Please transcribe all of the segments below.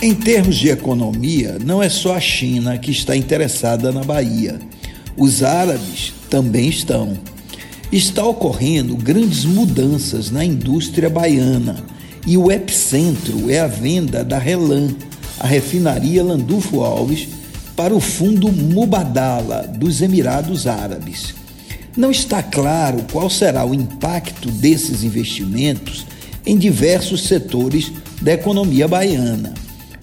Em termos de economia, não é só a China que está interessada na Bahia. Os árabes também estão. Está ocorrendo grandes mudanças na indústria baiana e o epicentro é a venda da Relan, a refinaria Landulfo Alves, para o fundo Mubadala dos Emirados Árabes. Não está claro qual será o impacto desses investimentos em diversos setores da economia baiana,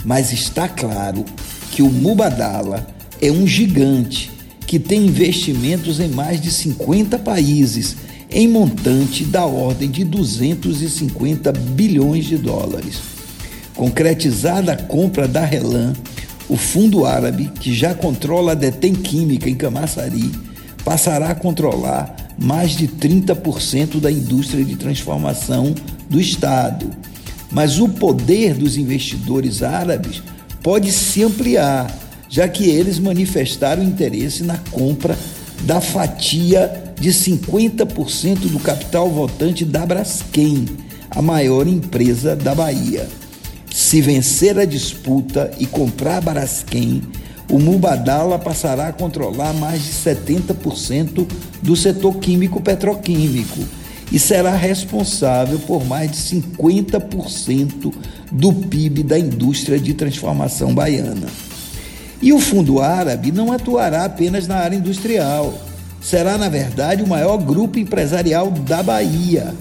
mas está claro que o Mubadala é um gigante que tem investimentos em mais de 50 países, em montante da ordem de 250 bilhões de dólares. Concretizada a compra da Relan, o fundo árabe, que já controla a Detém Química em Camaçari, passará a controlar mais de 30% da indústria de transformação do Estado. Mas o poder dos investidores árabes pode se ampliar, já que eles manifestaram interesse na compra da fatia de 50% do capital votante da Braskem, a maior empresa da Bahia. Se vencer a disputa e comprar a Braskem, o Mubadala passará a controlar mais de 70% do setor químico petroquímico e será responsável por mais de 50% do PIB da indústria de transformação baiana. E o Fundo Árabe não atuará apenas na área industrial. Será, na verdade, o maior grupo empresarial da Bahia,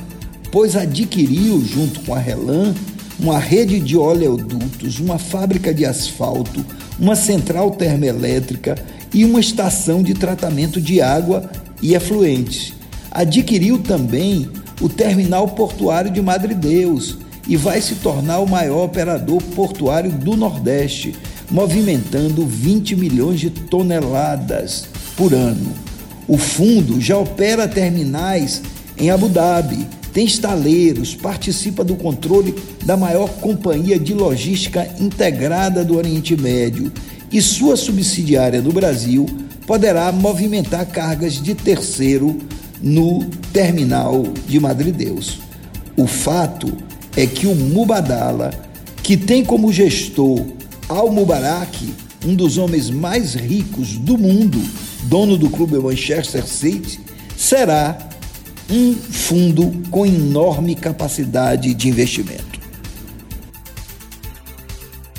pois adquiriu, junto com a Relan, uma rede de oleodutos, uma fábrica de asfalto, uma central termoelétrica e uma estação de tratamento de água e efluentes. Adquiriu também o terminal portuário de Madre Deus e vai se tornar o maior operador portuário do Nordeste, movimentando 20 milhões de toneladas por ano. O fundo já opera terminais em Abu Dhabi, tem estaleiros, participa do controle da maior companhia de logística integrada do Oriente Médio e sua subsidiária no Brasil poderá movimentar cargas de terceiro no terminal de Madrideus. O fato é que o Mubadala, que tem como gestor Al Mubarak, um dos homens mais ricos do mundo, dono do clube Manchester City, será um fundo com enorme capacidade de investimento.